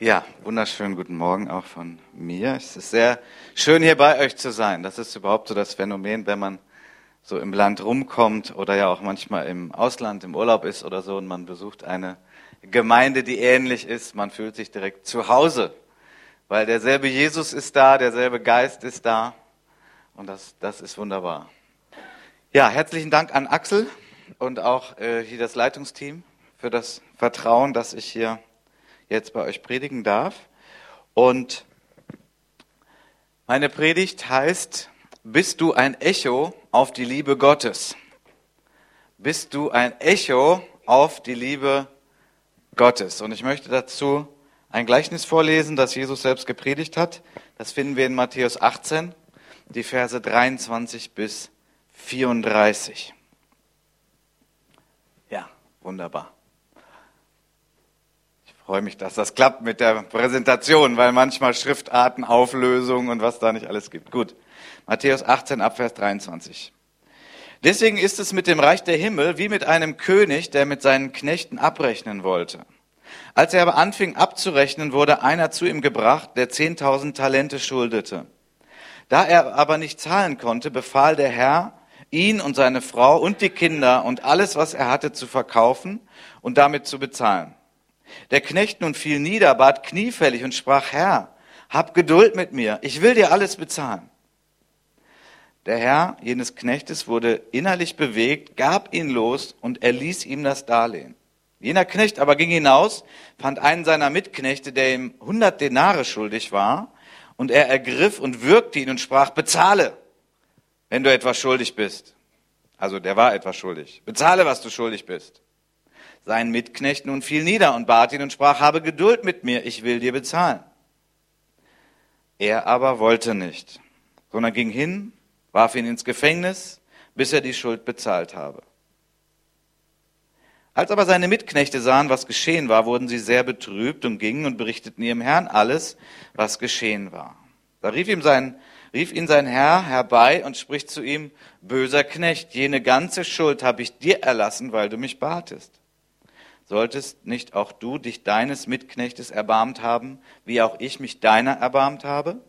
Ja, wunderschönen guten Morgen auch von mir. Es ist sehr schön, hier bei euch zu sein. Das ist überhaupt so das Phänomen, wenn man so im Land rumkommt oder ja auch manchmal im Ausland im Urlaub ist oder so und man besucht eine Gemeinde, die ähnlich ist. Man fühlt sich direkt zu Hause, weil derselbe Jesus ist da, derselbe Geist ist da und das, das ist wunderbar. Ja, herzlichen Dank an Axel und auch äh, hier das Leitungsteam für das Vertrauen, dass ich hier jetzt bei euch predigen darf. Und meine Predigt heißt, bist du ein Echo auf die Liebe Gottes? Bist du ein Echo auf die Liebe Gottes? Und ich möchte dazu ein Gleichnis vorlesen, das Jesus selbst gepredigt hat. Das finden wir in Matthäus 18, die Verse 23 bis 34. Ja, wunderbar freue mich, dass das klappt mit der Präsentation, weil manchmal Schriftarten, Auflösungen und was da nicht alles gibt. Gut. Matthäus 18 Abvers 23. Deswegen ist es mit dem Reich der Himmel wie mit einem König, der mit seinen Knechten abrechnen wollte. Als er aber anfing abzurechnen, wurde einer zu ihm gebracht, der zehntausend Talente schuldete. Da er aber nicht zahlen konnte, befahl der Herr, ihn und seine Frau und die Kinder und alles, was er hatte, zu verkaufen und damit zu bezahlen. Der Knecht nun fiel nieder, bat kniefällig und sprach, Herr, hab Geduld mit mir, ich will dir alles bezahlen. Der Herr jenes Knechtes wurde innerlich bewegt, gab ihn los und erließ ihm das Darlehen. Jener Knecht aber ging hinaus, fand einen seiner Mitknechte, der ihm hundert Denare schuldig war, und er ergriff und würgte ihn und sprach, bezahle, wenn du etwas schuldig bist. Also der war etwas schuldig. Bezahle, was du schuldig bist. Sein Mitknecht nun fiel nieder und bat ihn und sprach, habe Geduld mit mir, ich will dir bezahlen. Er aber wollte nicht, sondern ging hin, warf ihn ins Gefängnis, bis er die Schuld bezahlt habe. Als aber seine Mitknechte sahen, was geschehen war, wurden sie sehr betrübt und gingen und berichteten ihrem Herrn alles, was geschehen war. Da rief, ihm sein, rief ihn sein Herr herbei und spricht zu ihm, böser Knecht, jene ganze Schuld habe ich dir erlassen, weil du mich batest. Solltest nicht auch du dich deines Mitknechtes erbarmt haben, wie auch ich mich deiner erbarmt habe?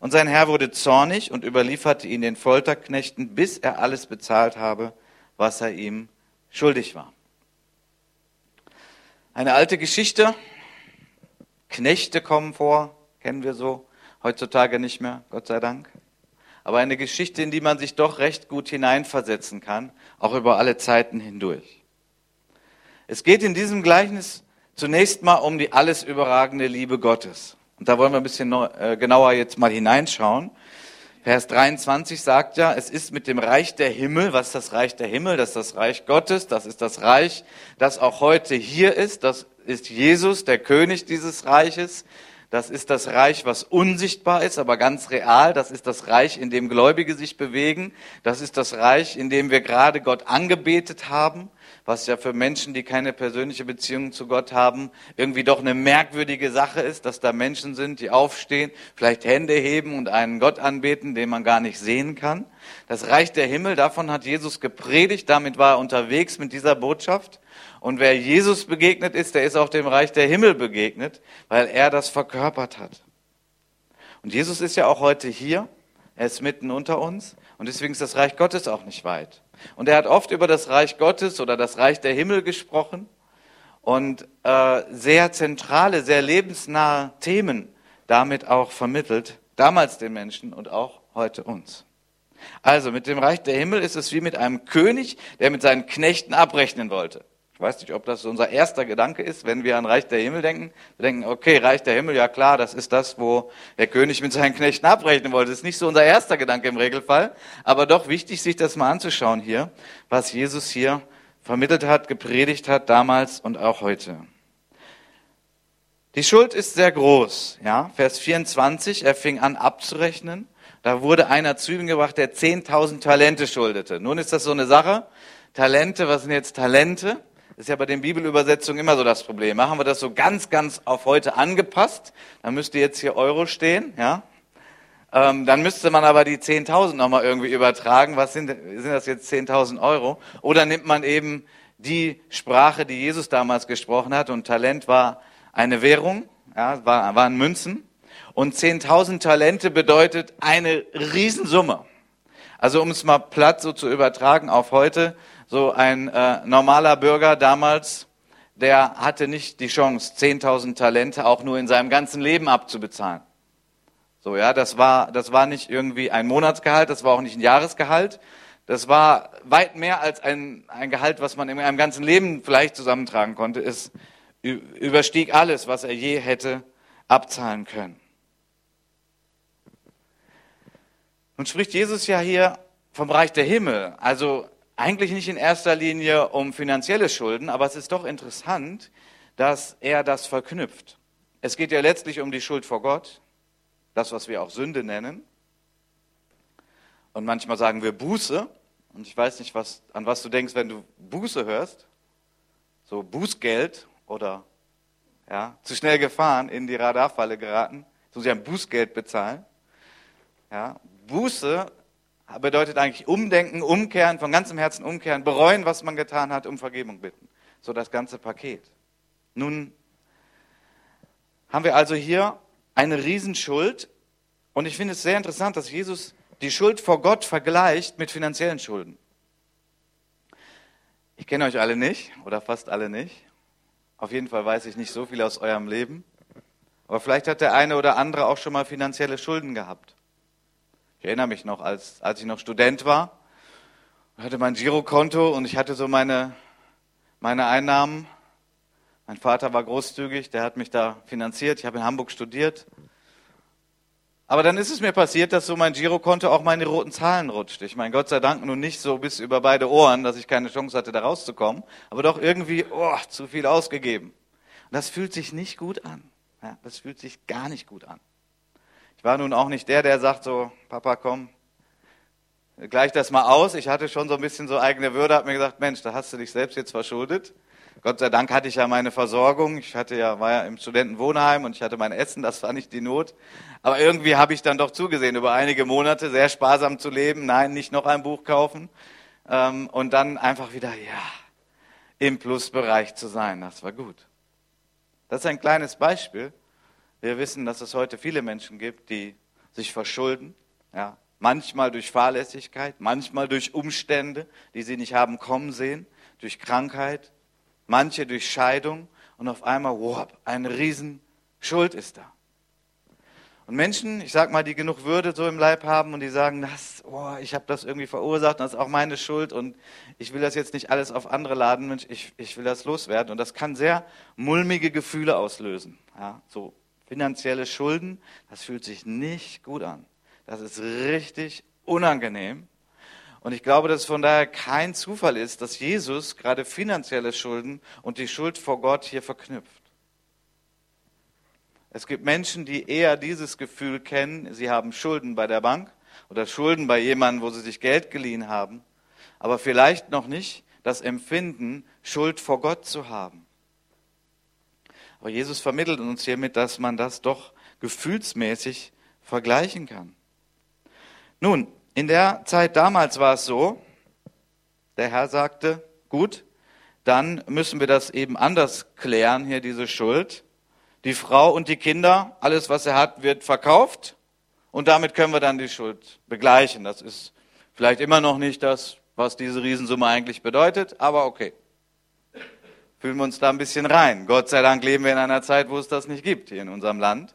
Und sein Herr wurde zornig und überlieferte ihn den Folterknechten, bis er alles bezahlt habe, was er ihm schuldig war. Eine alte Geschichte. Knechte kommen vor, kennen wir so, heutzutage nicht mehr, Gott sei Dank. Aber eine Geschichte, in die man sich doch recht gut hineinversetzen kann, auch über alle Zeiten hindurch. Es geht in diesem Gleichnis zunächst mal um die alles überragende Liebe Gottes. Und da wollen wir ein bisschen äh, genauer jetzt mal hineinschauen. Vers 23 sagt ja, es ist mit dem Reich der Himmel, was ist das Reich der Himmel? Das ist das Reich Gottes, das ist das Reich, das auch heute hier ist, das ist Jesus, der König dieses Reiches. Das ist das Reich, was unsichtbar ist, aber ganz real. Das ist das Reich, in dem Gläubige sich bewegen. Das ist das Reich, in dem wir gerade Gott angebetet haben was ja für Menschen, die keine persönliche Beziehung zu Gott haben, irgendwie doch eine merkwürdige Sache ist, dass da Menschen sind, die aufstehen, vielleicht Hände heben und einen Gott anbeten, den man gar nicht sehen kann. Das Reich der Himmel, davon hat Jesus gepredigt, damit war er unterwegs mit dieser Botschaft. Und wer Jesus begegnet ist, der ist auch dem Reich der Himmel begegnet, weil er das verkörpert hat. Und Jesus ist ja auch heute hier, er ist mitten unter uns und deswegen ist das Reich Gottes auch nicht weit. Und er hat oft über das Reich Gottes oder das Reich der Himmel gesprochen und äh, sehr zentrale, sehr lebensnahe Themen damit auch vermittelt, damals den Menschen und auch heute uns. Also mit dem Reich der Himmel ist es wie mit einem König, der mit seinen Knechten abrechnen wollte. Ich weiß nicht, ob das unser erster Gedanke ist, wenn wir an Reich der Himmel denken. Wir denken, okay, Reich der Himmel, ja klar, das ist das, wo der König mit seinen Knechten abrechnen wollte. Das ist nicht so unser erster Gedanke im Regelfall, aber doch wichtig, sich das mal anzuschauen hier, was Jesus hier vermittelt hat, gepredigt hat, damals und auch heute. Die Schuld ist sehr groß, ja. Vers 24, er fing an abzurechnen. Da wurde einer zu ihm gebracht, der 10.000 Talente schuldete. Nun ist das so eine Sache. Talente, was sind jetzt Talente? Ist ja bei den Bibelübersetzungen immer so das Problem. Machen wir das so ganz, ganz auf heute angepasst, dann müsste jetzt hier Euro stehen, ja. Ähm, dann müsste man aber die 10.000 nochmal irgendwie übertragen. Was sind, sind das jetzt 10.000 Euro? Oder nimmt man eben die Sprache, die Jesus damals gesprochen hat und Talent war eine Währung, ja, waren Münzen. Und 10.000 Talente bedeutet eine Riesensumme. Also um es mal platt so zu übertragen auf heute, so ein äh, normaler Bürger damals, der hatte nicht die Chance, 10.000 Talente auch nur in seinem ganzen Leben abzubezahlen. So, ja, das war, das war nicht irgendwie ein Monatsgehalt, das war auch nicht ein Jahresgehalt. Das war weit mehr als ein, ein Gehalt, was man in einem ganzen Leben vielleicht zusammentragen konnte. Es überstieg alles, was er je hätte abzahlen können. Nun spricht Jesus ja hier vom Bereich der Himmel. Also eigentlich nicht in erster Linie um finanzielle Schulden, aber es ist doch interessant, dass er das verknüpft. Es geht ja letztlich um die Schuld vor Gott, das, was wir auch Sünde nennen. Und manchmal sagen wir Buße. Und ich weiß nicht, was, an was du denkst, wenn du Buße hörst. So Bußgeld oder ja, zu schnell gefahren, in die Radarfalle geraten. So sie ein Bußgeld bezahlen. Ja, Buße bedeutet eigentlich umdenken, umkehren, von ganzem Herzen umkehren, bereuen, was man getan hat, um Vergebung bitten. So das ganze Paket. Nun haben wir also hier eine Riesenschuld und ich finde es sehr interessant, dass Jesus die Schuld vor Gott vergleicht mit finanziellen Schulden. Ich kenne euch alle nicht oder fast alle nicht. Auf jeden Fall weiß ich nicht so viel aus eurem Leben. Aber vielleicht hat der eine oder andere auch schon mal finanzielle Schulden gehabt. Ich erinnere mich noch, als, als ich noch Student war, hatte mein Girokonto und ich hatte so meine, meine Einnahmen. Mein Vater war großzügig, der hat mich da finanziert. Ich habe in Hamburg studiert. Aber dann ist es mir passiert, dass so mein Girokonto auch meine roten Zahlen rutscht. Ich meine, Gott sei Dank nun nicht so bis über beide Ohren, dass ich keine Chance hatte, da rauszukommen, aber doch irgendwie, oh, zu viel ausgegeben. Und das fühlt sich nicht gut an. Ja, das fühlt sich gar nicht gut an. Ich war nun auch nicht der, der sagt so, Papa, komm, gleich das mal aus. Ich hatte schon so ein bisschen so eigene Würde, habe mir gesagt, Mensch, da hast du dich selbst jetzt verschuldet. Gott sei Dank hatte ich ja meine Versorgung. Ich hatte ja, war ja im Studentenwohnheim und ich hatte mein Essen, das war nicht die Not. Aber irgendwie habe ich dann doch zugesehen, über einige Monate sehr sparsam zu leben. Nein, nicht noch ein Buch kaufen. Ähm, und dann einfach wieder, ja, im Plusbereich zu sein. Das war gut. Das ist ein kleines Beispiel. Wir wissen, dass es heute viele Menschen gibt, die sich verschulden, ja, manchmal durch Fahrlässigkeit, manchmal durch Umstände, die sie nicht haben kommen sehen, durch Krankheit, manche durch Scheidung und auf einmal, wow, eine Riesenschuld ist da. Und Menschen, ich sag mal, die genug Würde so im Leib haben und die sagen, das, oh, ich habe das irgendwie verursacht, das ist auch meine Schuld und ich will das jetzt nicht alles auf andere laden, Mensch, ich, ich will das loswerden. Und das kann sehr mulmige Gefühle auslösen. Ja, so finanzielle Schulden, das fühlt sich nicht gut an. Das ist richtig unangenehm. Und ich glaube, dass es von daher kein Zufall ist, dass Jesus gerade finanzielle Schulden und die Schuld vor Gott hier verknüpft. Es gibt Menschen, die eher dieses Gefühl kennen, sie haben Schulden bei der Bank oder Schulden bei jemandem, wo sie sich Geld geliehen haben, aber vielleicht noch nicht das Empfinden, Schuld vor Gott zu haben. Aber Jesus vermittelt uns hiermit, dass man das doch gefühlsmäßig vergleichen kann. Nun, in der Zeit damals war es so, der Herr sagte, gut, dann müssen wir das eben anders klären, hier diese Schuld. Die Frau und die Kinder, alles was er hat, wird verkauft und damit können wir dann die Schuld begleichen. Das ist vielleicht immer noch nicht das, was diese Riesensumme eigentlich bedeutet, aber okay fühlen wir uns da ein bisschen rein. Gott sei Dank leben wir in einer Zeit, wo es das nicht gibt hier in unserem Land.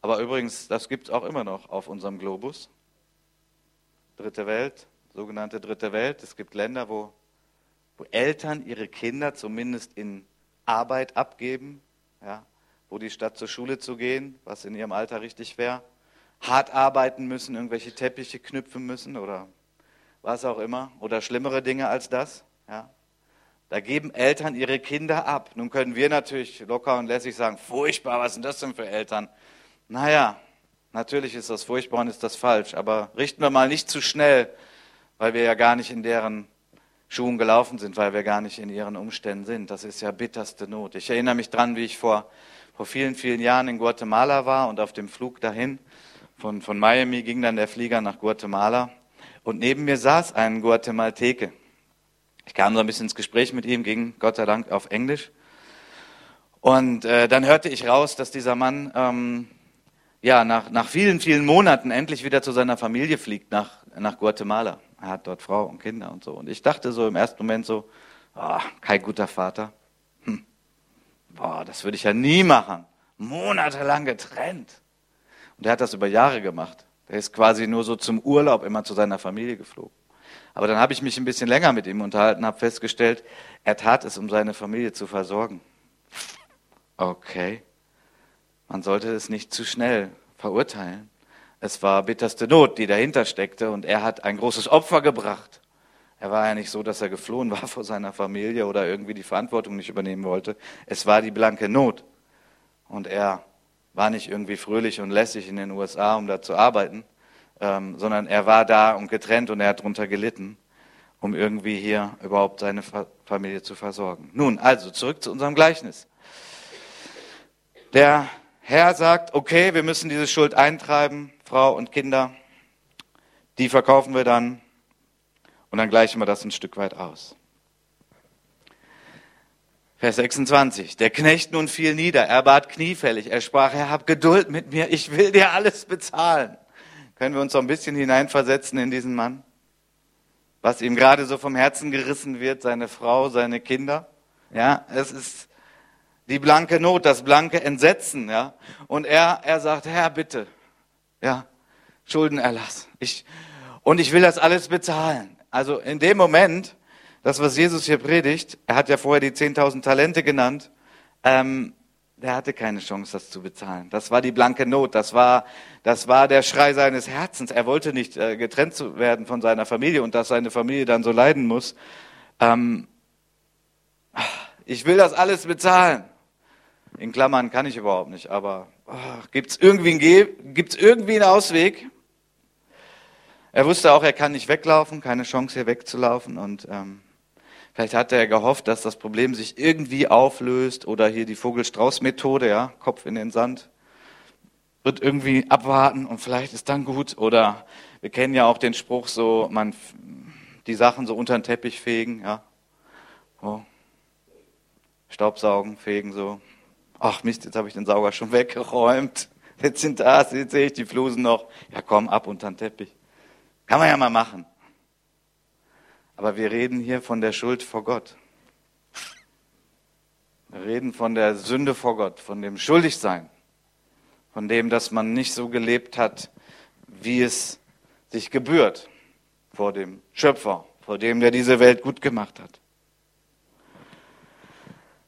Aber übrigens, das gibt es auch immer noch auf unserem Globus. Dritte Welt, sogenannte Dritte Welt. Es gibt Länder, wo, wo Eltern ihre Kinder zumindest in Arbeit abgeben, ja, wo die statt zur Schule zu gehen, was in ihrem Alter richtig wäre, hart arbeiten müssen, irgendwelche Teppiche knüpfen müssen oder was auch immer oder schlimmere Dinge als das. Ja. Da geben Eltern ihre Kinder ab. Nun können wir natürlich locker und lässig sagen, furchtbar, was sind das denn für Eltern? Naja, natürlich ist das furchtbar und ist das falsch, aber richten wir mal nicht zu schnell, weil wir ja gar nicht in deren Schuhen gelaufen sind, weil wir gar nicht in ihren Umständen sind. Das ist ja bitterste Not. Ich erinnere mich dran, wie ich vor, vor vielen, vielen Jahren in Guatemala war und auf dem Flug dahin von, von Miami ging dann der Flieger nach Guatemala und neben mir saß ein Guatemalteke. Ich kam so ein bisschen ins Gespräch mit ihm, ging Gott sei Dank auf Englisch. Und äh, dann hörte ich raus, dass dieser Mann ähm, ja nach, nach vielen, vielen Monaten endlich wieder zu seiner Familie fliegt, nach, nach Guatemala. Er hat dort Frau und Kinder und so. Und ich dachte so im ersten Moment so, oh, kein guter Vater. Hm. Boah, das würde ich ja nie machen. Monatelang getrennt. Und er hat das über Jahre gemacht. Der ist quasi nur so zum Urlaub immer zu seiner Familie geflogen. Aber dann habe ich mich ein bisschen länger mit ihm unterhalten, habe festgestellt, er tat es, um seine Familie zu versorgen. Okay. Man sollte es nicht zu schnell verurteilen. Es war bitterste Not, die dahinter steckte, und er hat ein großes Opfer gebracht. Er war ja nicht so, dass er geflohen war vor seiner Familie oder irgendwie die Verantwortung nicht übernehmen wollte. Es war die blanke Not. Und er war nicht irgendwie fröhlich und lässig in den USA, um da zu arbeiten, ähm, sondern er war da und getrennt und er hat darunter gelitten, um irgendwie hier überhaupt seine Familie zu versorgen. Nun, also zurück zu unserem Gleichnis. Der Herr sagt, okay, wir müssen diese Schuld eintreiben, Frau und Kinder, die verkaufen wir dann und dann gleichen wir das ein Stück weit aus. Vers 26. Der Knecht nun fiel nieder, er bat kniefällig, er sprach, Herr, hab Geduld mit mir, ich will dir alles bezahlen. Können wir uns so ein bisschen hineinversetzen in diesen Mann? Was ihm gerade so vom Herzen gerissen wird, seine Frau, seine Kinder? Ja, es ist die blanke Not, das blanke Entsetzen, ja. Und er, er sagt, Herr, bitte, ja, Schuldenerlass. Ich, und ich will das alles bezahlen. Also in dem Moment, das, was Jesus hier predigt, er hat ja vorher die 10.000 Talente genannt, ähm, der hatte keine Chance, das zu bezahlen. Das war die blanke Not, das war, das war der Schrei seines Herzens. Er wollte nicht äh, getrennt werden von seiner Familie und dass seine Familie dann so leiden muss. Ähm, ich will das alles bezahlen. In Klammern kann ich überhaupt nicht, aber oh, gibt es irgendwie, gibt's irgendwie einen Ausweg? Er wusste auch, er kann nicht weglaufen, keine Chance hier wegzulaufen und ähm, vielleicht hatte er gehofft, dass das Problem sich irgendwie auflöst oder hier die Vogelstrauß-Methode, ja, Kopf in den Sand, wird irgendwie abwarten und vielleicht ist dann gut oder wir kennen ja auch den Spruch so, man die Sachen so unter den Teppich fegen, ja, oh. Staubsaugen, fegen so, Ach Mist, jetzt habe ich den Sauger schon weggeräumt. Jetzt sind da, jetzt sehe ich die Flusen noch. Ja komm, ab unter den Teppich. Kann man ja mal machen. Aber wir reden hier von der Schuld vor Gott. Wir reden von der Sünde vor Gott, von dem Schuldigsein, von dem, dass man nicht so gelebt hat, wie es sich gebührt vor dem Schöpfer, vor dem, der diese Welt gut gemacht hat.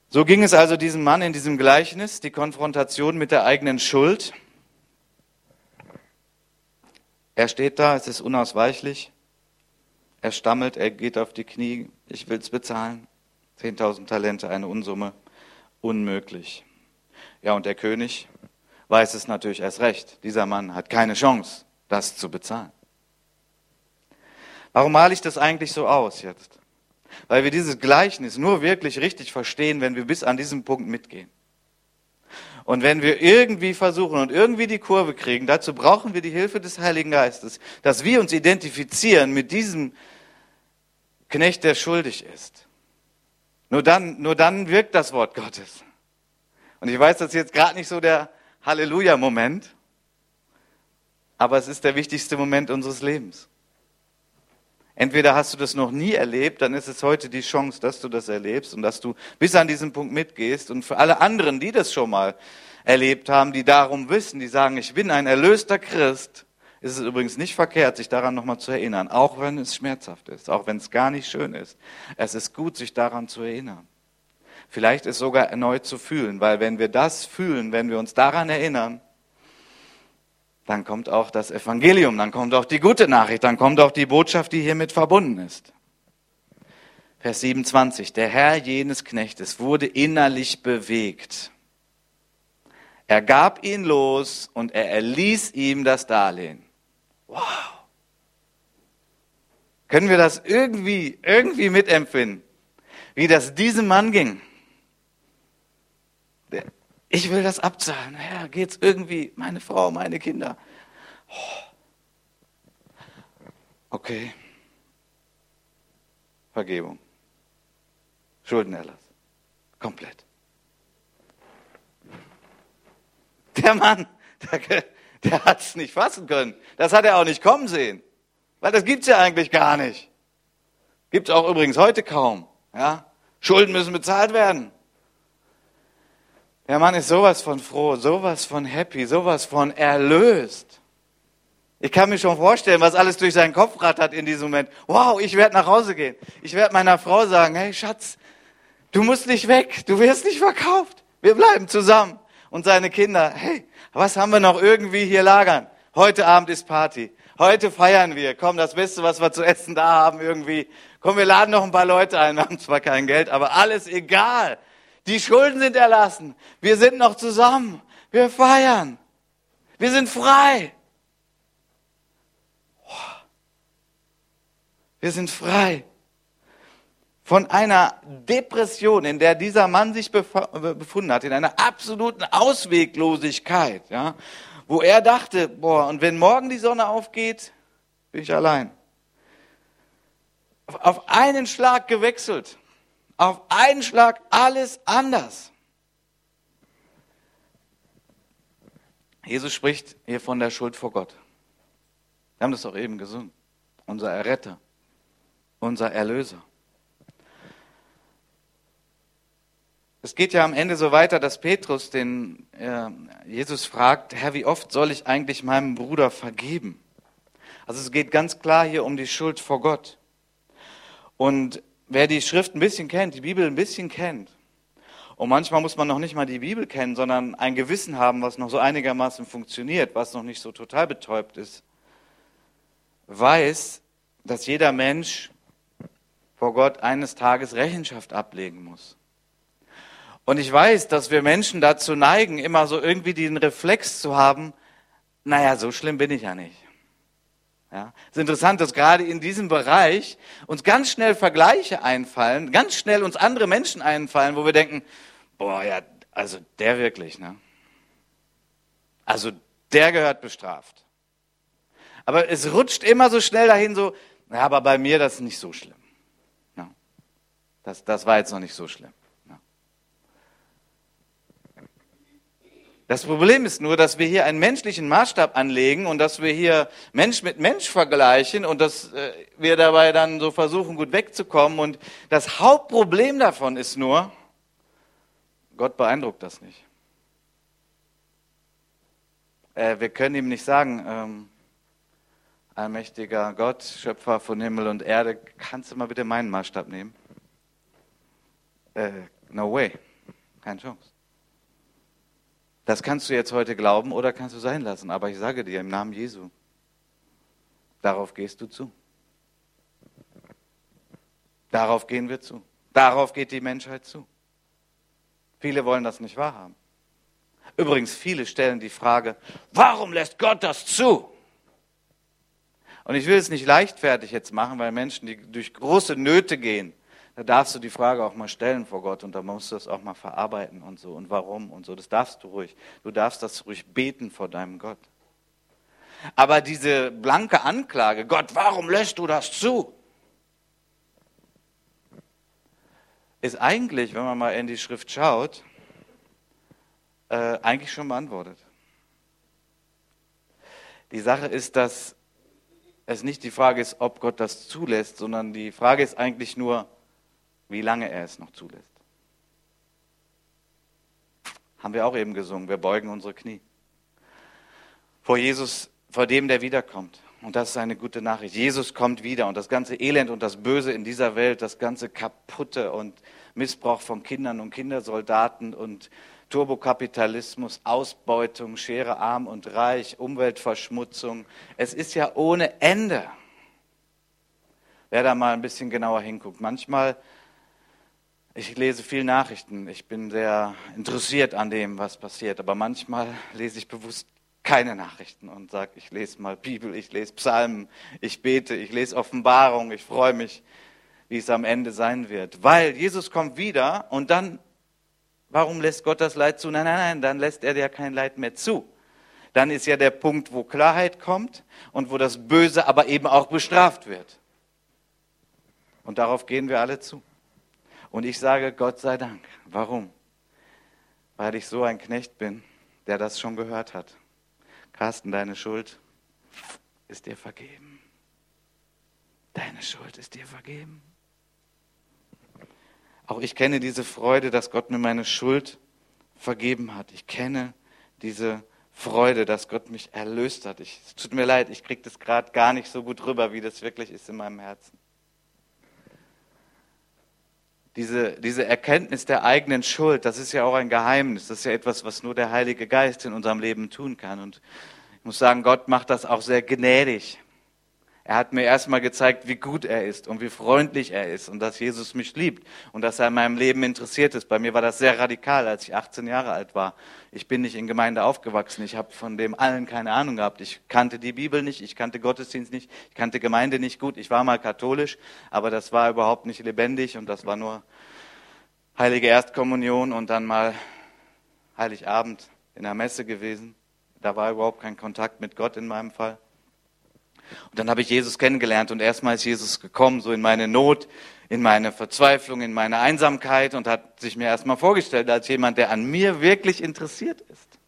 So ging es also diesem Mann in diesem Gleichnis, die Konfrontation mit der eigenen Schuld. Er steht da, es ist unausweichlich. Er stammelt, er geht auf die Knie, ich will es bezahlen. 10.000 Talente, eine Unsumme, unmöglich. Ja, und der König weiß es natürlich erst recht. Dieser Mann hat keine Chance, das zu bezahlen. Warum male ich das eigentlich so aus jetzt? Weil wir dieses Gleichnis nur wirklich richtig verstehen, wenn wir bis an diesen Punkt mitgehen. Und wenn wir irgendwie versuchen und irgendwie die Kurve kriegen, dazu brauchen wir die Hilfe des Heiligen Geistes, dass wir uns identifizieren mit diesem Knecht, der schuldig ist. Nur dann, nur dann wirkt das Wort Gottes. Und ich weiß, das ist jetzt gerade nicht so der Halleluja-Moment, aber es ist der wichtigste Moment unseres Lebens. Entweder hast du das noch nie erlebt, dann ist es heute die Chance, dass du das erlebst und dass du bis an diesen Punkt mitgehst. Und für alle anderen, die das schon mal erlebt haben, die darum wissen, die sagen, ich bin ein erlöster Christ, ist es übrigens nicht verkehrt, sich daran nochmal zu erinnern, auch wenn es schmerzhaft ist, auch wenn es gar nicht schön ist. Es ist gut, sich daran zu erinnern. Vielleicht ist sogar erneut zu fühlen, weil wenn wir das fühlen, wenn wir uns daran erinnern, dann kommt auch das Evangelium, dann kommt auch die gute Nachricht, dann kommt auch die Botschaft, die hiermit verbunden ist. Vers 27. Der Herr jenes Knechtes wurde innerlich bewegt. Er gab ihn los und er erließ ihm das Darlehen. Wow. Können wir das irgendwie, irgendwie mitempfinden, wie das diesem Mann ging? Ich will das abzahlen. Herr, geht's irgendwie? Meine Frau, meine Kinder. Oh. Okay. Vergebung. Schuldenerlass. Komplett. Der Mann, der, der hat es nicht fassen können. Das hat er auch nicht kommen sehen. Weil das gibt's ja eigentlich gar nicht. Gibt's auch übrigens heute kaum. Ja? Schulden müssen bezahlt werden. Der Mann ist sowas von froh, sowas von happy, sowas von erlöst. Ich kann mir schon vorstellen, was alles durch seinen Kopf rattert in diesem Moment. Wow, ich werde nach Hause gehen. Ich werde meiner Frau sagen, hey Schatz, du musst nicht weg, du wirst nicht verkauft. Wir bleiben zusammen. Und seine Kinder, hey, was haben wir noch irgendwie hier lagern? Heute Abend ist Party. Heute feiern wir. Komm, das Beste, was wir zu essen da haben irgendwie. Komm, wir laden noch ein paar Leute ein. Wir haben zwar kein Geld, aber alles egal. Die Schulden sind erlassen. Wir sind noch zusammen. Wir feiern. Wir sind frei. Wir sind frei von einer Depression, in der dieser Mann sich befunden hat, in einer absoluten Ausweglosigkeit, ja, wo er dachte, boah, und wenn morgen die Sonne aufgeht, bin ich allein. Auf einen Schlag gewechselt, auf einen Schlag alles anders. Jesus spricht hier von der Schuld vor Gott. Wir haben das auch eben gesungen. Unser Erretter unser Erlöser. Es geht ja am Ende so weiter, dass Petrus den äh, Jesus fragt, Herr, wie oft soll ich eigentlich meinem Bruder vergeben? Also es geht ganz klar hier um die Schuld vor Gott. Und wer die Schrift ein bisschen kennt, die Bibel ein bisschen kennt, und manchmal muss man noch nicht mal die Bibel kennen, sondern ein Gewissen haben, was noch so einigermaßen funktioniert, was noch nicht so total betäubt ist, weiß, dass jeder Mensch vor Gott eines Tages Rechenschaft ablegen muss. Und ich weiß, dass wir Menschen dazu neigen, immer so irgendwie den Reflex zu haben, naja, so schlimm bin ich ja nicht. Ja, es ist interessant, dass gerade in diesem Bereich uns ganz schnell Vergleiche einfallen, ganz schnell uns andere Menschen einfallen, wo wir denken, boah, ja, also der wirklich, ne? Also der gehört bestraft. Aber es rutscht immer so schnell dahin so, ja, aber bei mir das ist nicht so schlimm. Das, das war jetzt noch nicht so schlimm. Das Problem ist nur, dass wir hier einen menschlichen Maßstab anlegen und dass wir hier Mensch mit Mensch vergleichen und dass äh, wir dabei dann so versuchen, gut wegzukommen. Und das Hauptproblem davon ist nur, Gott beeindruckt das nicht. Äh, wir können ihm nicht sagen, ähm, allmächtiger Gott, Schöpfer von Himmel und Erde, kannst du mal bitte meinen Maßstab nehmen? äh, no way, keine Chance. Das kannst du jetzt heute glauben oder kannst du sein lassen, aber ich sage dir im Namen Jesu, darauf gehst du zu. Darauf gehen wir zu. Darauf geht die Menschheit zu. Viele wollen das nicht wahrhaben. Übrigens, viele stellen die Frage, warum lässt Gott das zu? Und ich will es nicht leichtfertig jetzt machen, weil Menschen, die durch große Nöte gehen, da darfst du die Frage auch mal stellen vor Gott und da musst du das auch mal verarbeiten und so und warum und so. Das darfst du ruhig. Du darfst das ruhig beten vor deinem Gott. Aber diese blanke Anklage, Gott, warum lässt du das zu? Ist eigentlich, wenn man mal in die Schrift schaut, äh, eigentlich schon beantwortet. Die Sache ist, dass es nicht die Frage ist, ob Gott das zulässt, sondern die Frage ist eigentlich nur, wie lange er es noch zulässt. Haben wir auch eben gesungen, wir beugen unsere Knie. Vor Jesus, vor dem, der wiederkommt. Und das ist eine gute Nachricht. Jesus kommt wieder und das ganze Elend und das Böse in dieser Welt, das ganze Kaputte und Missbrauch von Kindern und Kindersoldaten und Turbokapitalismus, Ausbeutung, Schere arm und reich, Umweltverschmutzung. Es ist ja ohne Ende. Wer da mal ein bisschen genauer hinguckt. Manchmal ich lese viel Nachrichten. Ich bin sehr interessiert an dem, was passiert. Aber manchmal lese ich bewusst keine Nachrichten und sage, ich lese mal Bibel, ich lese Psalmen, ich bete, ich lese Offenbarung, ich freue mich, wie es am Ende sein wird. Weil Jesus kommt wieder und dann, warum lässt Gott das Leid zu? Nein, nein, nein, dann lässt er ja kein Leid mehr zu. Dann ist ja der Punkt, wo Klarheit kommt und wo das Böse aber eben auch bestraft wird. Und darauf gehen wir alle zu. Und ich sage Gott sei Dank. Warum? Weil ich so ein Knecht bin, der das schon gehört hat. Carsten, deine Schuld ist dir vergeben. Deine Schuld ist dir vergeben. Auch ich kenne diese Freude, dass Gott mir meine Schuld vergeben hat. Ich kenne diese Freude, dass Gott mich erlöst hat. Ich, es tut mir leid, ich kriege das gerade gar nicht so gut rüber, wie das wirklich ist in meinem Herzen. Diese, diese Erkenntnis der eigenen Schuld, das ist ja auch ein Geheimnis. Das ist ja etwas, was nur der Heilige Geist in unserem Leben tun kann. Und ich muss sagen, Gott macht das auch sehr gnädig. Er hat mir erstmal gezeigt, wie gut er ist und wie freundlich er ist und dass Jesus mich liebt und dass er in meinem Leben interessiert ist. Bei mir war das sehr radikal, als ich 18 Jahre alt war. Ich bin nicht in Gemeinde aufgewachsen. Ich habe von dem allen keine Ahnung gehabt. Ich kannte die Bibel nicht, ich kannte Gottesdienst nicht, ich kannte Gemeinde nicht gut. Ich war mal katholisch, aber das war überhaupt nicht lebendig und das war nur heilige Erstkommunion und dann mal Heiligabend in der Messe gewesen. Da war überhaupt kein Kontakt mit Gott in meinem Fall. Und dann habe ich Jesus kennengelernt und erstmal ist Jesus gekommen, so in meine Not, in meine Verzweiflung, in meine Einsamkeit und hat sich mir erstmal vorgestellt als jemand, der an mir wirklich interessiert ist.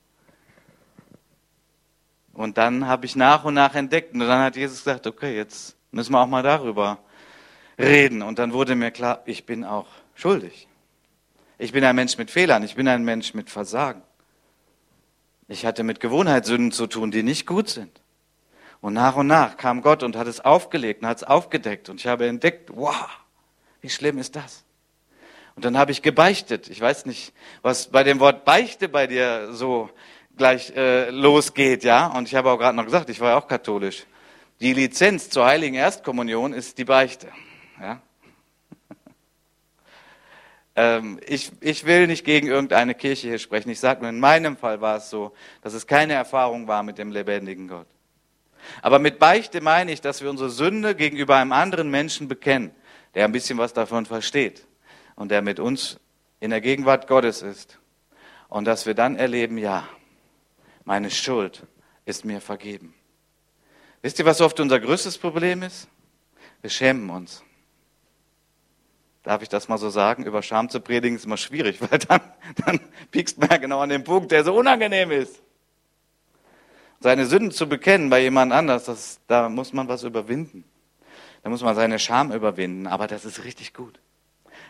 Und dann habe ich nach und nach entdeckt und dann hat Jesus gesagt, okay, jetzt müssen wir auch mal darüber reden. Und dann wurde mir klar, ich bin auch schuldig. Ich bin ein Mensch mit Fehlern, ich bin ein Mensch mit Versagen. Ich hatte mit Gewohnheitssünden zu tun, die nicht gut sind. Und nach und nach kam Gott und hat es aufgelegt und hat es aufgedeckt. Und ich habe entdeckt, wow, wie schlimm ist das? Und dann habe ich gebeichtet. Ich weiß nicht, was bei dem Wort Beichte bei dir so gleich äh, losgeht, ja. Und ich habe auch gerade noch gesagt, ich war ja auch katholisch. Die Lizenz zur heiligen Erstkommunion ist die Beichte. Ja? ähm, ich, ich will nicht gegen irgendeine Kirche hier sprechen. Ich sage nur, in meinem Fall war es so, dass es keine Erfahrung war mit dem lebendigen Gott. Aber mit Beichte meine ich, dass wir unsere Sünde gegenüber einem anderen Menschen bekennen, der ein bisschen was davon versteht und der mit uns in der Gegenwart Gottes ist. Und dass wir dann erleben, ja, meine Schuld ist mir vergeben. Wisst ihr, was oft unser größtes Problem ist? Wir schämen uns. Darf ich das mal so sagen? Über Scham zu predigen ist immer schwierig, weil dann, dann piekst man ja genau an den Punkt, der so unangenehm ist seine Sünden zu bekennen bei jemand anders, das, da muss man was überwinden. Da muss man seine Scham überwinden, aber das ist richtig gut.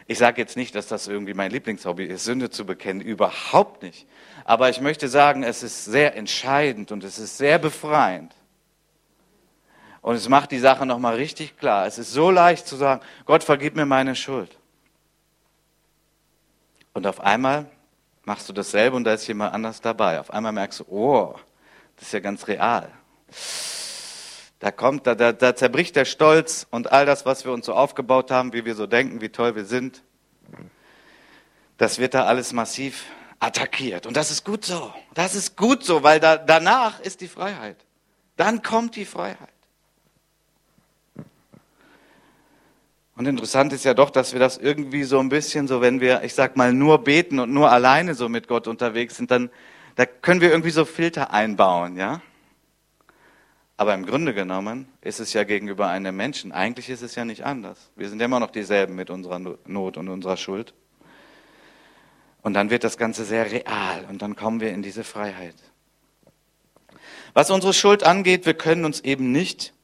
Ich sage jetzt nicht, dass das irgendwie mein Lieblingshobby ist, Sünde zu bekennen, überhaupt nicht. Aber ich möchte sagen, es ist sehr entscheidend und es ist sehr befreiend. Und es macht die Sache nochmal richtig klar. Es ist so leicht zu sagen, Gott vergib mir meine Schuld. Und auf einmal machst du dasselbe und da ist jemand anders dabei. Auf einmal merkst du, oh, das ist ja ganz real. Da kommt, da, da, da zerbricht der Stolz und all das, was wir uns so aufgebaut haben, wie wir so denken, wie toll wir sind. Das wird da alles massiv attackiert. Und das ist gut so. Das ist gut so, weil da, danach ist die Freiheit. Dann kommt die Freiheit. Und interessant ist ja doch, dass wir das irgendwie so ein bisschen so, wenn wir, ich sag mal, nur beten und nur alleine so mit Gott unterwegs sind, dann da können wir irgendwie so Filter einbauen, ja? Aber im Grunde genommen ist es ja gegenüber einem Menschen, eigentlich ist es ja nicht anders. Wir sind immer noch dieselben mit unserer Not und unserer Schuld. Und dann wird das Ganze sehr real und dann kommen wir in diese Freiheit. Was unsere Schuld angeht, wir können uns eben nicht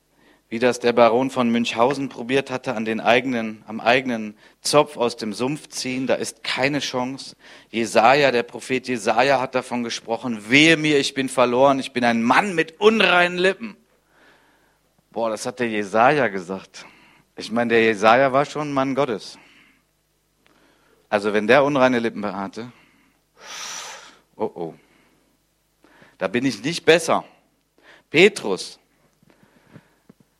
wie das der Baron von Münchhausen probiert hatte, an den eigenen, am eigenen Zopf aus dem Sumpf ziehen. Da ist keine Chance. Jesaja, der Prophet Jesaja hat davon gesprochen. Wehe mir, ich bin verloren. Ich bin ein Mann mit unreinen Lippen. Boah, das hat der Jesaja gesagt. Ich meine, der Jesaja war schon ein Mann Gottes. Also, wenn der unreine Lippen hatte, oh oh, da bin ich nicht besser. Petrus,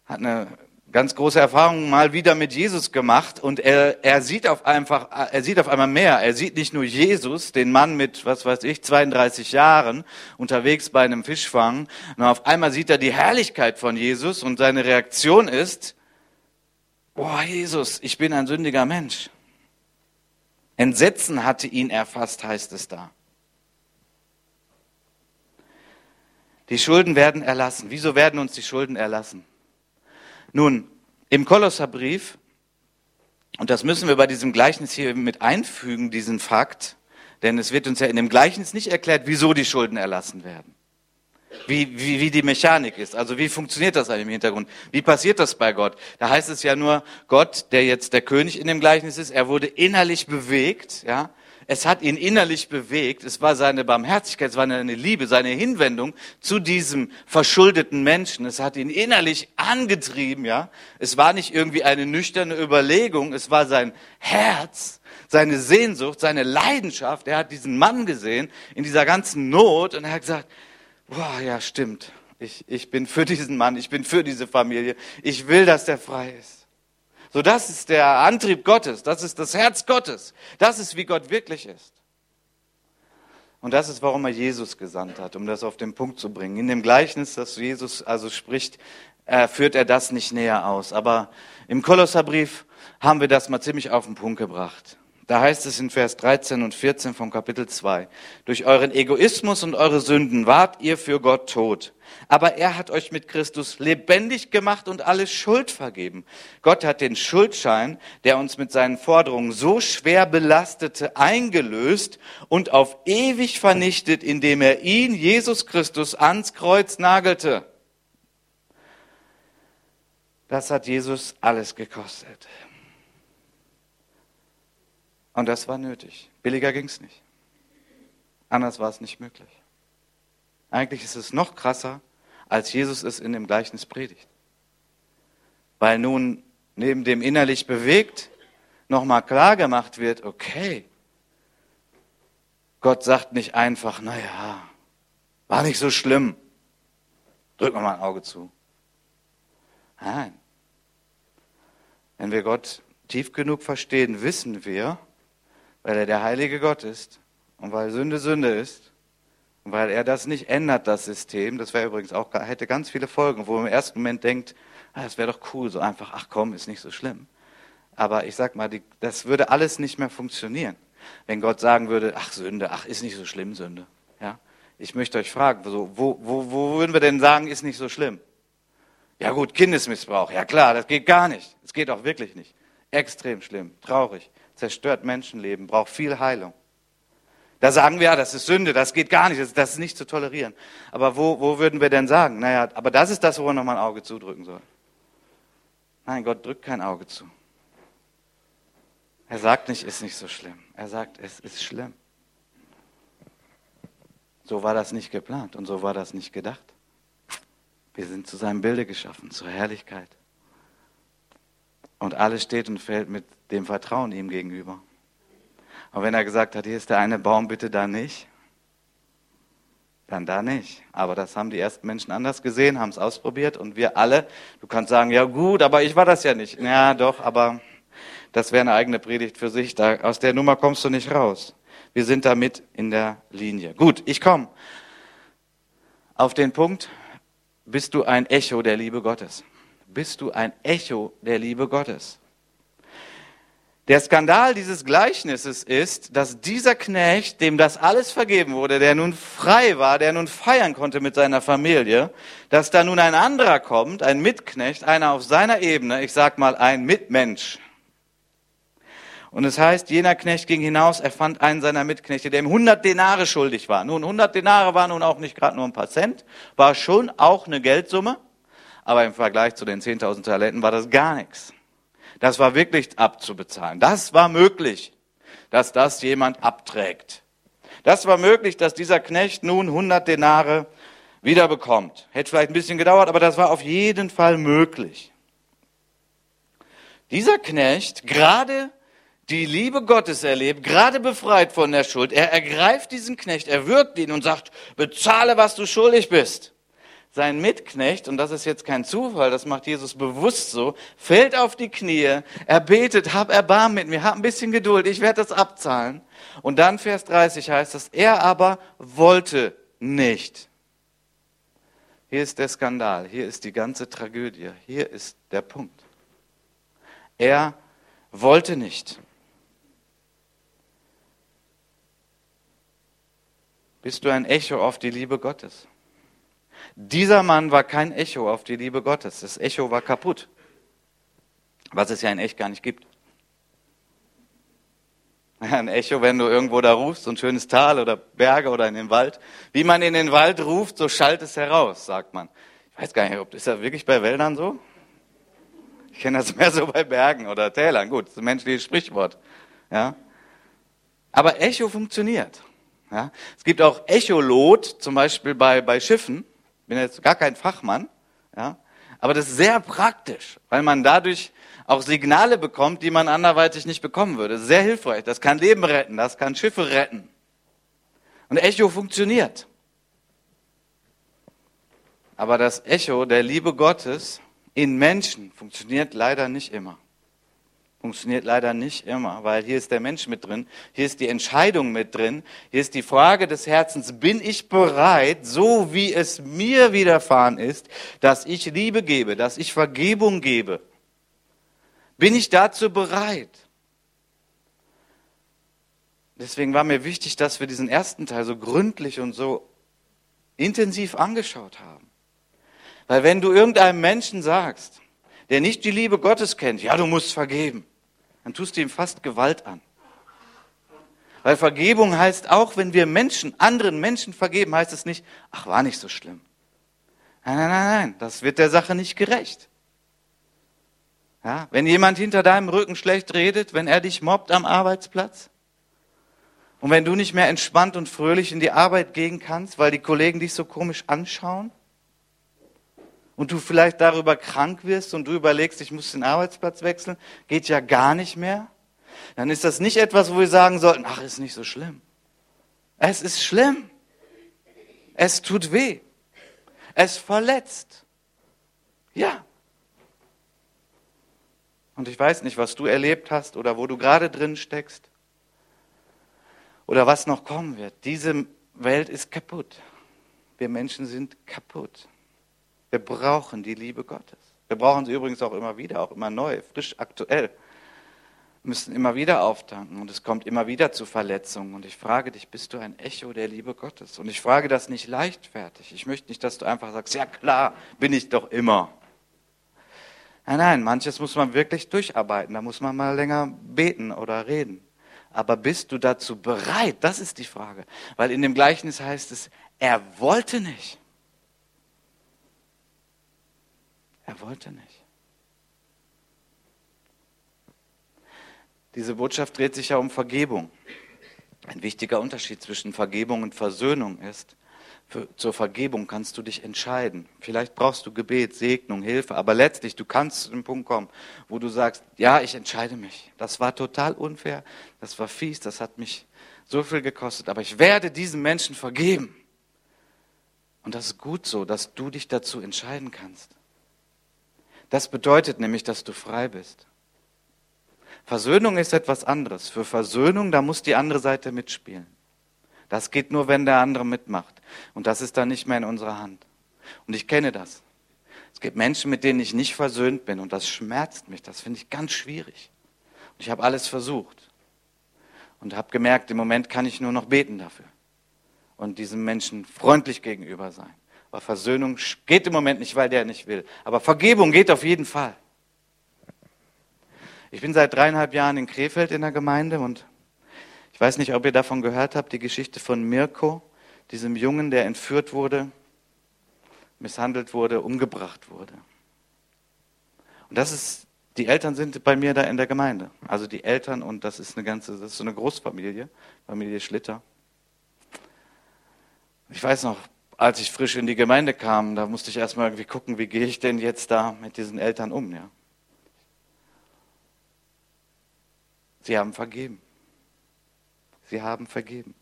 hat eine ganz große Erfahrung mal wieder mit Jesus gemacht und er, er sieht auf einfach, er sieht auf einmal mehr. Er sieht nicht nur Jesus, den Mann mit, was weiß ich, 32 Jahren unterwegs bei einem Fischfang, sondern auf einmal sieht er die Herrlichkeit von Jesus und seine Reaktion ist, boah, Jesus, ich bin ein sündiger Mensch. Entsetzen hatte ihn erfasst, heißt es da. Die Schulden werden erlassen. Wieso werden uns die Schulden erlassen? Nun, im Kolosserbrief, und das müssen wir bei diesem Gleichnis hier mit einfügen, diesen Fakt, Denn es wird uns ja in dem Gleichnis nicht erklärt, wieso die Schulden erlassen werden. Wie, wie, wie die Mechanik ist. Also wie funktioniert das im Hintergrund? Wie passiert das bei Gott? Da heißt es ja nur, Gott, der jetzt der König in dem Gleichnis ist, er wurde innerlich bewegt, ja. Es hat ihn innerlich bewegt. Es war seine Barmherzigkeit, es war seine Liebe, seine Hinwendung zu diesem verschuldeten Menschen. Es hat ihn innerlich angetrieben, ja. Es war nicht irgendwie eine nüchterne Überlegung. Es war sein Herz, seine Sehnsucht, seine Leidenschaft. Er hat diesen Mann gesehen in dieser ganzen Not und er hat gesagt, boah, ja, stimmt. Ich, ich bin für diesen Mann, ich bin für diese Familie. Ich will, dass der frei ist. So, das ist der Antrieb Gottes, das ist das Herz Gottes, das ist, wie Gott wirklich ist. Und das ist, warum er Jesus gesandt hat, um das auf den Punkt zu bringen. In dem Gleichnis, das Jesus also spricht, äh, führt er das nicht näher aus. Aber im Kolosserbrief haben wir das mal ziemlich auf den Punkt gebracht. Da heißt es in Vers 13 und 14 vom Kapitel 2, durch euren Egoismus und eure Sünden wart ihr für Gott tot. Aber er hat euch mit Christus lebendig gemacht und alle Schuld vergeben. Gott hat den Schuldschein, der uns mit seinen Forderungen so schwer belastete, eingelöst und auf ewig vernichtet, indem er ihn, Jesus Christus, ans Kreuz nagelte. Das hat Jesus alles gekostet. Und das war nötig. Billiger ging es nicht. Anders war es nicht möglich. Eigentlich ist es noch krasser, als Jesus es in dem Gleichnis predigt. Weil nun neben dem innerlich bewegt nochmal klar gemacht wird, okay, Gott sagt nicht einfach, naja, war nicht so schlimm. Drück mal ein Auge zu. Nein. Wenn wir Gott tief genug verstehen, wissen wir, weil er der heilige Gott ist und weil Sünde Sünde ist und weil er das nicht ändert, das System, das wäre übrigens auch, hätte ganz viele Folgen, wo man im ersten Moment denkt, ah, das wäre doch cool, so einfach, ach komm, ist nicht so schlimm. Aber ich sag mal, die, das würde alles nicht mehr funktionieren, wenn Gott sagen würde, ach Sünde, ach ist nicht so schlimm Sünde. Ja, ich möchte euch fragen, so, wo, wo, wo würden wir denn sagen, ist nicht so schlimm? Ja gut, Kindesmissbrauch, ja klar, das geht gar nicht. Das geht auch wirklich nicht. Extrem schlimm, traurig zerstört Menschenleben, braucht viel Heilung. Da sagen wir, ja, das ist Sünde, das geht gar nicht, das, das ist nicht zu tolerieren. Aber wo, wo würden wir denn sagen? Naja, aber das ist das, wo man nochmal ein Auge zudrücken soll. Nein, Gott drückt kein Auge zu. Er sagt nicht, ist nicht so schlimm. Er sagt, es ist schlimm. So war das nicht geplant und so war das nicht gedacht. Wir sind zu seinem Bilde geschaffen, zur Herrlichkeit. Und alles steht und fällt mit dem Vertrauen ihm gegenüber. Und wenn er gesagt hat, hier ist der eine Baum, bitte da nicht, dann da nicht. Aber das haben die ersten Menschen anders gesehen, haben es ausprobiert und wir alle, du kannst sagen, ja gut, aber ich war das ja nicht. Ja, doch, aber das wäre eine eigene Predigt für sich. Da, aus der Nummer kommst du nicht raus. Wir sind damit in der Linie. Gut, ich komme auf den Punkt, bist du ein Echo der Liebe Gottes bist du ein Echo der Liebe Gottes. Der Skandal dieses Gleichnisses ist, dass dieser Knecht, dem das alles vergeben wurde, der nun frei war, der nun feiern konnte mit seiner Familie, dass da nun ein anderer kommt, ein Mitknecht, einer auf seiner Ebene, ich sag mal ein Mitmensch. Und es heißt, jener Knecht ging hinaus, er fand einen seiner Mitknechte, der ihm 100 Denare schuldig war. Nun, 100 Denare war nun auch nicht gerade nur ein paar Cent, war schon auch eine Geldsumme aber im Vergleich zu den 10.000 Talenten war das gar nichts. Das war wirklich abzubezahlen. Das war möglich, dass das jemand abträgt. Das war möglich, dass dieser Knecht nun 100 Denare wiederbekommt. Hätte vielleicht ein bisschen gedauert, aber das war auf jeden Fall möglich. Dieser Knecht, gerade die Liebe Gottes erlebt, gerade befreit von der Schuld, er ergreift diesen Knecht, er wirkt ihn und sagt, bezahle, was du schuldig bist sein Mitknecht, und das ist jetzt kein Zufall, das macht Jesus bewusst so, fällt auf die Knie, er betet, hab Erbarmen mit mir, hab ein bisschen Geduld, ich werde das abzahlen. Und dann Vers 30 heißt es, er aber wollte nicht. Hier ist der Skandal, hier ist die ganze Tragödie, hier ist der Punkt. Er wollte nicht. Bist du ein Echo auf die Liebe Gottes? Dieser Mann war kein Echo auf die Liebe Gottes. Das Echo war kaputt, was es ja in echt gar nicht gibt. Ein Echo, wenn du irgendwo da rufst, so ein schönes Tal oder Berge oder in den Wald. Wie man in den Wald ruft, so schallt es heraus, sagt man. Ich weiß gar nicht, ob ist das wirklich bei Wäldern so? Ich kenne das mehr so bei Bergen oder Tälern. Gut, das ist ein menschliches Sprichwort. Ja. Aber Echo funktioniert. Ja. Es gibt auch Echolot, zum Beispiel bei, bei Schiffen. Bin jetzt gar kein Fachmann. Ja. Aber das ist sehr praktisch, weil man dadurch auch Signale bekommt, die man anderweitig nicht bekommen würde. Sehr hilfreich. Das kann Leben retten, das kann Schiffe retten. Und Echo funktioniert. Aber das Echo der Liebe Gottes in Menschen funktioniert leider nicht immer. Funktioniert leider nicht immer, weil hier ist der Mensch mit drin, hier ist die Entscheidung mit drin, hier ist die Frage des Herzens, bin ich bereit, so wie es mir widerfahren ist, dass ich Liebe gebe, dass ich Vergebung gebe? Bin ich dazu bereit? Deswegen war mir wichtig, dass wir diesen ersten Teil so gründlich und so intensiv angeschaut haben. Weil wenn du irgendeinem Menschen sagst, der nicht die Liebe Gottes kennt, ja, du musst vergeben, dann tust du ihm fast Gewalt an. Weil Vergebung heißt auch, wenn wir Menschen, anderen Menschen vergeben, heißt es nicht, ach, war nicht so schlimm. Nein, nein, nein, nein, das wird der Sache nicht gerecht. Ja, wenn jemand hinter deinem Rücken schlecht redet, wenn er dich mobbt am Arbeitsplatz und wenn du nicht mehr entspannt und fröhlich in die Arbeit gehen kannst, weil die Kollegen dich so komisch anschauen und du vielleicht darüber krank wirst und du überlegst, ich muss den Arbeitsplatz wechseln, geht ja gar nicht mehr, dann ist das nicht etwas, wo wir sagen sollten, ach, ist nicht so schlimm. Es ist schlimm. Es tut weh. Es verletzt. Ja, und ich weiß nicht, was du erlebt hast oder wo du gerade drin steckst oder was noch kommen wird. Diese Welt ist kaputt. Wir Menschen sind kaputt. Wir brauchen die Liebe Gottes. Wir brauchen sie übrigens auch immer wieder, auch immer neu, frisch, aktuell. Wir müssen immer wieder auftanken und es kommt immer wieder zu Verletzungen. Und ich frage dich, bist du ein Echo der Liebe Gottes? Und ich frage das nicht leichtfertig. Ich möchte nicht, dass du einfach sagst, ja klar, bin ich doch immer. Nein, nein, manches muss man wirklich durcharbeiten. Da muss man mal länger beten oder reden. Aber bist du dazu bereit? Das ist die Frage. Weil in dem Gleichnis heißt es, er wollte nicht. Er wollte nicht. Diese Botschaft dreht sich ja um Vergebung. Ein wichtiger Unterschied zwischen Vergebung und Versöhnung ist, für, zur Vergebung kannst du dich entscheiden. Vielleicht brauchst du Gebet, Segnung, Hilfe, aber letztlich, du kannst zu dem Punkt kommen, wo du sagst, ja, ich entscheide mich. Das war total unfair, das war fies, das hat mich so viel gekostet, aber ich werde diesen Menschen vergeben. Und das ist gut so, dass du dich dazu entscheiden kannst. Das bedeutet nämlich, dass du frei bist. Versöhnung ist etwas anderes. Für Versöhnung, da muss die andere Seite mitspielen. Das geht nur, wenn der andere mitmacht. Und das ist dann nicht mehr in unserer Hand. Und ich kenne das. Es gibt Menschen, mit denen ich nicht versöhnt bin und das schmerzt mich. Das finde ich ganz schwierig. Und ich habe alles versucht und habe gemerkt, im Moment kann ich nur noch beten dafür und diesem Menschen freundlich gegenüber sein. Aber Versöhnung geht im Moment nicht, weil der nicht will. Aber Vergebung geht auf jeden Fall. Ich bin seit dreieinhalb Jahren in Krefeld in der Gemeinde und ich weiß nicht, ob ihr davon gehört habt, die Geschichte von Mirko, diesem Jungen, der entführt wurde, misshandelt wurde, umgebracht wurde. Und das ist, die Eltern sind bei mir da in der Gemeinde. Also die Eltern und das ist eine ganze, das ist so eine Großfamilie, Familie Schlitter. Ich weiß noch, als ich frisch in die Gemeinde kam, da musste ich erstmal irgendwie gucken, wie gehe ich denn jetzt da mit diesen Eltern um, ja. Sie haben vergeben. Sie haben vergeben.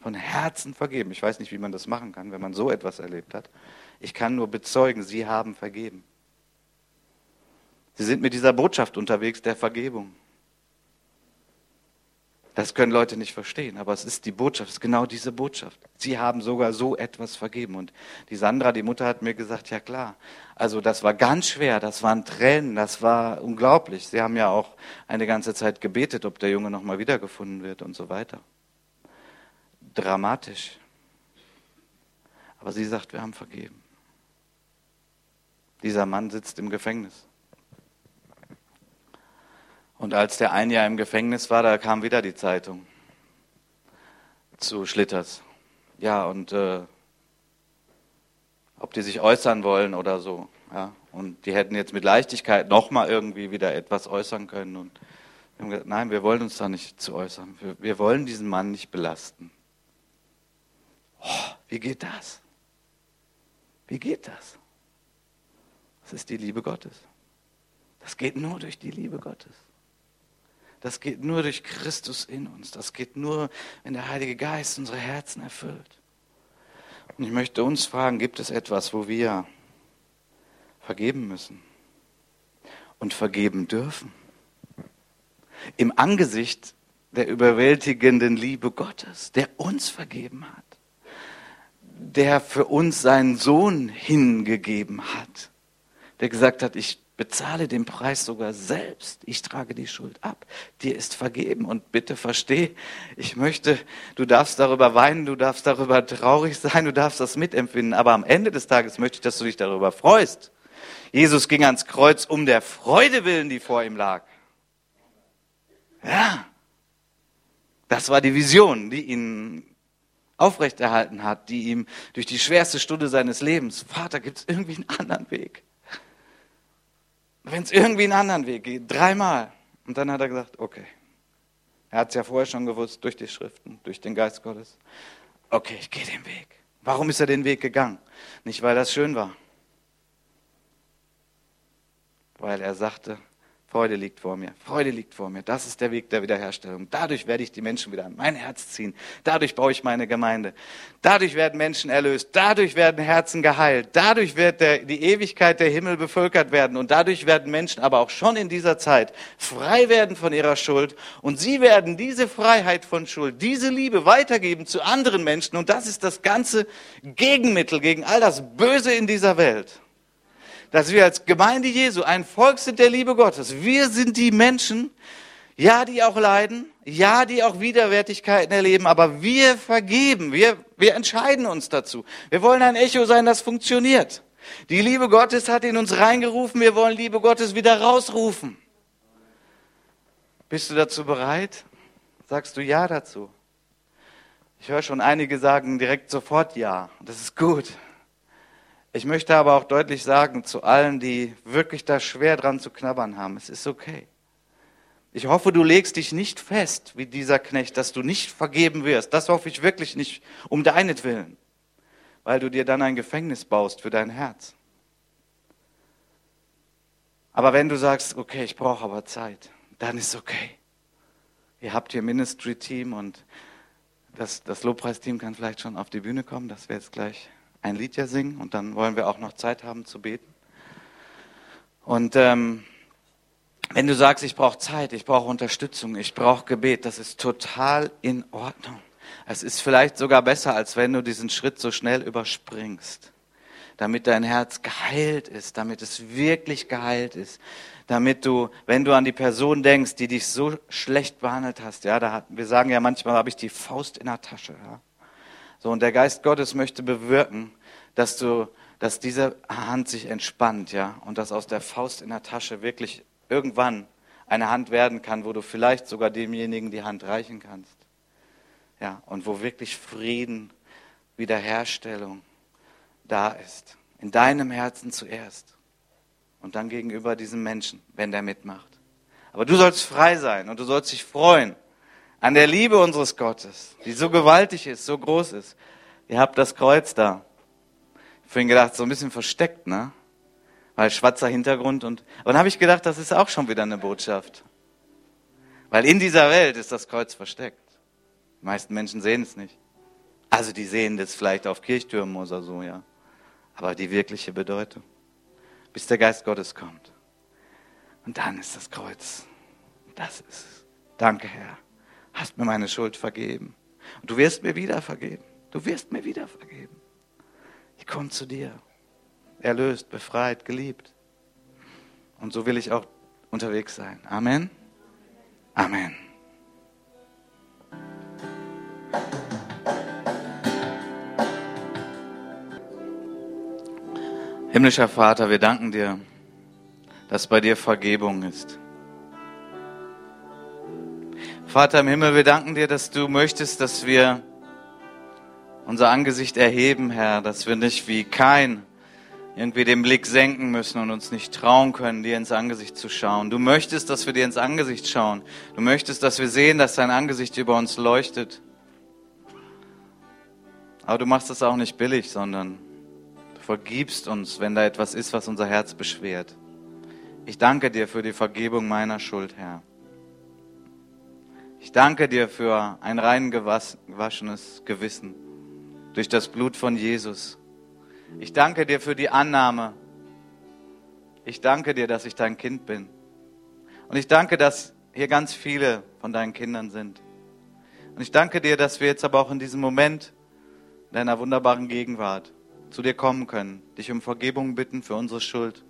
Von Herzen vergeben. Ich weiß nicht, wie man das machen kann, wenn man so etwas erlebt hat. Ich kann nur bezeugen, Sie haben vergeben. Sie sind mit dieser Botschaft unterwegs der Vergebung. Das können Leute nicht verstehen, aber es ist die Botschaft, es ist genau diese Botschaft. Sie haben sogar so etwas vergeben. Und die Sandra, die Mutter, hat mir gesagt, ja klar, also das war ganz schwer, das waren Tränen, das war unglaublich. Sie haben ja auch eine ganze Zeit gebetet, ob der Junge nochmal wiedergefunden wird und so weiter. Dramatisch. Aber sie sagt, wir haben vergeben. Dieser Mann sitzt im Gefängnis. Und als der ein Jahr im Gefängnis war, da kam wieder die Zeitung zu Schlitters. Ja, und äh, ob die sich äußern wollen oder so. Ja, und die hätten jetzt mit Leichtigkeit nochmal irgendwie wieder etwas äußern können. Und wir haben gesagt, nein, wir wollen uns da nicht zu äußern. Wir, wir wollen diesen Mann nicht belasten. Oh, wie geht das? Wie geht das? Das ist die Liebe Gottes. Das geht nur durch die Liebe Gottes. Das geht nur durch Christus in uns. Das geht nur, wenn der Heilige Geist unsere Herzen erfüllt. Und ich möchte uns fragen, gibt es etwas, wo wir vergeben müssen und vergeben dürfen? Im Angesicht der überwältigenden Liebe Gottes, der uns vergeben hat, der für uns seinen Sohn hingegeben hat, der gesagt hat, ich bezahle den Preis sogar selbst. Ich trage die Schuld ab. Dir ist vergeben. Und bitte versteh, ich möchte, du darfst darüber weinen, du darfst darüber traurig sein, du darfst das mitempfinden. Aber am Ende des Tages möchte ich, dass du dich darüber freust. Jesus ging ans Kreuz um der Freude willen, die vor ihm lag. Ja. Das war die Vision, die ihn aufrechterhalten hat, die ihm durch die schwerste Stunde seines Lebens, Vater, gibt es irgendwie einen anderen Weg? Wenn es irgendwie einen anderen Weg geht, dreimal. Und dann hat er gesagt, okay. Er hat es ja vorher schon gewusst, durch die Schriften, durch den Geist Gottes. Okay, ich gehe den Weg. Warum ist er den Weg gegangen? Nicht, weil das schön war. Weil er sagte, Freude liegt vor mir. Freude liegt vor mir. Das ist der Weg der Wiederherstellung. Dadurch werde ich die Menschen wieder an mein Herz ziehen. Dadurch baue ich meine Gemeinde. Dadurch werden Menschen erlöst. Dadurch werden Herzen geheilt. Dadurch wird der, die Ewigkeit der Himmel bevölkert werden. Und dadurch werden Menschen aber auch schon in dieser Zeit frei werden von ihrer Schuld. Und sie werden diese Freiheit von Schuld, diese Liebe weitergeben zu anderen Menschen. Und das ist das ganze Gegenmittel gegen all das Böse in dieser Welt dass wir als Gemeinde Jesu ein Volk sind der Liebe Gottes. Wir sind die Menschen, ja, die auch leiden, ja, die auch Widerwärtigkeiten erleben, aber wir vergeben, wir, wir entscheiden uns dazu. Wir wollen ein Echo sein, das funktioniert. Die Liebe Gottes hat in uns reingerufen, wir wollen Liebe Gottes wieder rausrufen. Bist du dazu bereit? Sagst du Ja dazu? Ich höre schon einige sagen direkt sofort Ja. Das ist gut. Ich möchte aber auch deutlich sagen zu allen, die wirklich da schwer dran zu knabbern haben, es ist okay. Ich hoffe, du legst dich nicht fest wie dieser Knecht, dass du nicht vergeben wirst. Das hoffe ich wirklich nicht um deinetwillen, weil du dir dann ein Gefängnis baust für dein Herz. Aber wenn du sagst, okay, ich brauche aber Zeit, dann ist okay. Ihr habt hier Ministry-Team und das, das Lobpreisteam kann vielleicht schon auf die Bühne kommen, das wäre jetzt gleich ein Lied ja singen und dann wollen wir auch noch Zeit haben zu beten. Und ähm, wenn du sagst, ich brauche Zeit, ich brauche Unterstützung, ich brauche Gebet, das ist total in Ordnung. Es ist vielleicht sogar besser, als wenn du diesen Schritt so schnell überspringst, damit dein Herz geheilt ist, damit es wirklich geheilt ist, damit du, wenn du an die Person denkst, die dich so schlecht behandelt hast, ja, da hat, wir sagen ja manchmal, habe ich die Faust in der Tasche, ja. So, und der Geist Gottes möchte bewirken, dass du, dass diese Hand sich entspannt, ja, und dass aus der Faust in der Tasche wirklich irgendwann eine Hand werden kann, wo du vielleicht sogar demjenigen die Hand reichen kannst. Ja, und wo wirklich Frieden, Wiederherstellung da ist. In deinem Herzen zuerst. Und dann gegenüber diesem Menschen, wenn der mitmacht. Aber du sollst frei sein und du sollst dich freuen an der Liebe unseres Gottes, die so gewaltig ist, so groß ist. Ihr habt das Kreuz da. Ich vorhin gedacht, so ein bisschen versteckt, ne? Weil schwarzer Hintergrund und, aber dann habe ich gedacht, das ist auch schon wieder eine Botschaft. Weil in dieser Welt ist das Kreuz versteckt. Die meisten Menschen sehen es nicht. Also die sehen das vielleicht auf Kirchtürmen oder so, ja. Aber die wirkliche Bedeutung. Bis der Geist Gottes kommt. Und dann ist das Kreuz. Das ist es. Danke, Herr hast mir meine Schuld vergeben. Und du wirst mir wieder vergeben. Du wirst mir wieder vergeben. Ich komme zu dir. Erlöst, befreit, geliebt. Und so will ich auch unterwegs sein. Amen. Amen. Himmlischer Vater, wir danken dir, dass bei dir Vergebung ist. Vater im Himmel, wir danken dir, dass du möchtest, dass wir unser Angesicht erheben, Herr, dass wir nicht wie kein irgendwie den Blick senken müssen und uns nicht trauen können, dir ins Angesicht zu schauen. Du möchtest, dass wir dir ins Angesicht schauen. Du möchtest, dass wir sehen, dass dein Angesicht über uns leuchtet. Aber du machst es auch nicht billig, sondern du vergibst uns, wenn da etwas ist, was unser Herz beschwert. Ich danke dir für die Vergebung meiner Schuld, Herr. Ich danke dir für ein rein gewaschenes Gewissen durch das Blut von Jesus. Ich danke dir für die Annahme. Ich danke dir, dass ich dein Kind bin. Und ich danke, dass hier ganz viele von deinen Kindern sind. Und ich danke dir, dass wir jetzt aber auch in diesem Moment deiner wunderbaren Gegenwart zu dir kommen können, dich um Vergebung bitten für unsere Schuld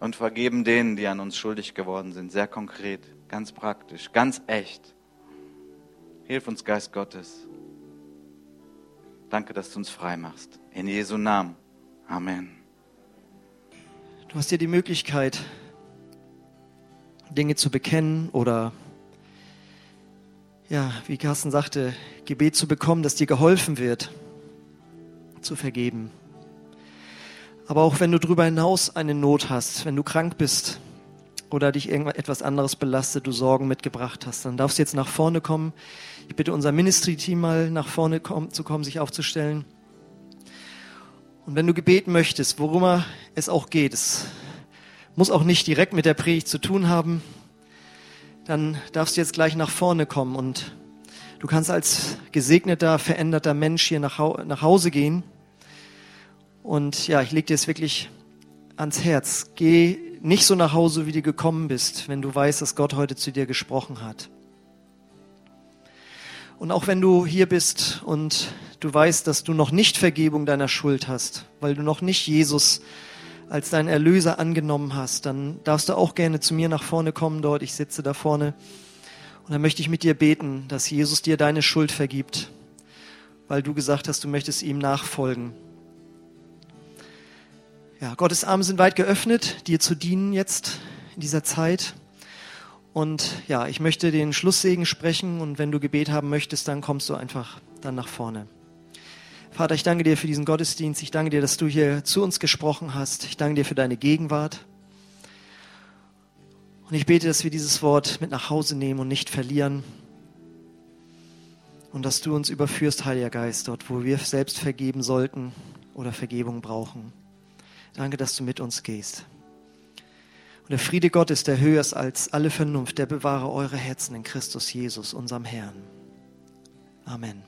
und vergeben denen, die an uns schuldig geworden sind, sehr konkret, ganz praktisch, ganz echt. Hilf uns, Geist Gottes. Danke, dass du uns frei machst. In Jesu Namen. Amen. Du hast dir die Möglichkeit, Dinge zu bekennen oder, ja, wie Carsten sagte, Gebet zu bekommen, dass dir geholfen wird, zu vergeben. Aber auch wenn du darüber hinaus eine Not hast, wenn du krank bist oder dich irgendetwas anderes belastet, du Sorgen mitgebracht hast, dann darfst du jetzt nach vorne kommen. Ich bitte unser Ministry-Team mal nach vorne kommen, zu kommen, sich aufzustellen. Und wenn du gebeten möchtest, worum es auch geht, es muss auch nicht direkt mit der Predigt zu tun haben, dann darfst du jetzt gleich nach vorne kommen und du kannst als gesegneter, veränderter Mensch hier nach, Hause gehen und ja, ich lege dir es wirklich ans Herz. Geh nicht so nach Hause, wie du gekommen bist, wenn du weißt, dass Gott heute zu dir gesprochen hat. Und auch wenn du hier bist und du weißt, dass du noch nicht Vergebung deiner Schuld hast, weil du noch nicht Jesus als deinen Erlöser angenommen hast, dann darfst du auch gerne zu mir nach vorne kommen dort. Ich sitze da vorne. Und dann möchte ich mit dir beten, dass Jesus dir deine Schuld vergibt, weil du gesagt hast, du möchtest ihm nachfolgen. Ja, Gottes Arme sind weit geöffnet, dir zu dienen jetzt in dieser Zeit. Und ja, ich möchte den Schlusssegen sprechen und wenn du Gebet haben möchtest, dann kommst du einfach dann nach vorne. Vater, ich danke dir für diesen Gottesdienst. Ich danke dir, dass du hier zu uns gesprochen hast. Ich danke dir für deine Gegenwart. Und ich bete, dass wir dieses Wort mit nach Hause nehmen und nicht verlieren. Und dass du uns überführst, Heiliger Geist, dort, wo wir selbst vergeben sollten oder Vergebung brauchen. Danke, dass du mit uns gehst. Und der Friede Gottes, der höher ist als alle Vernunft, der bewahre eure Herzen in Christus Jesus, unserem Herrn. Amen.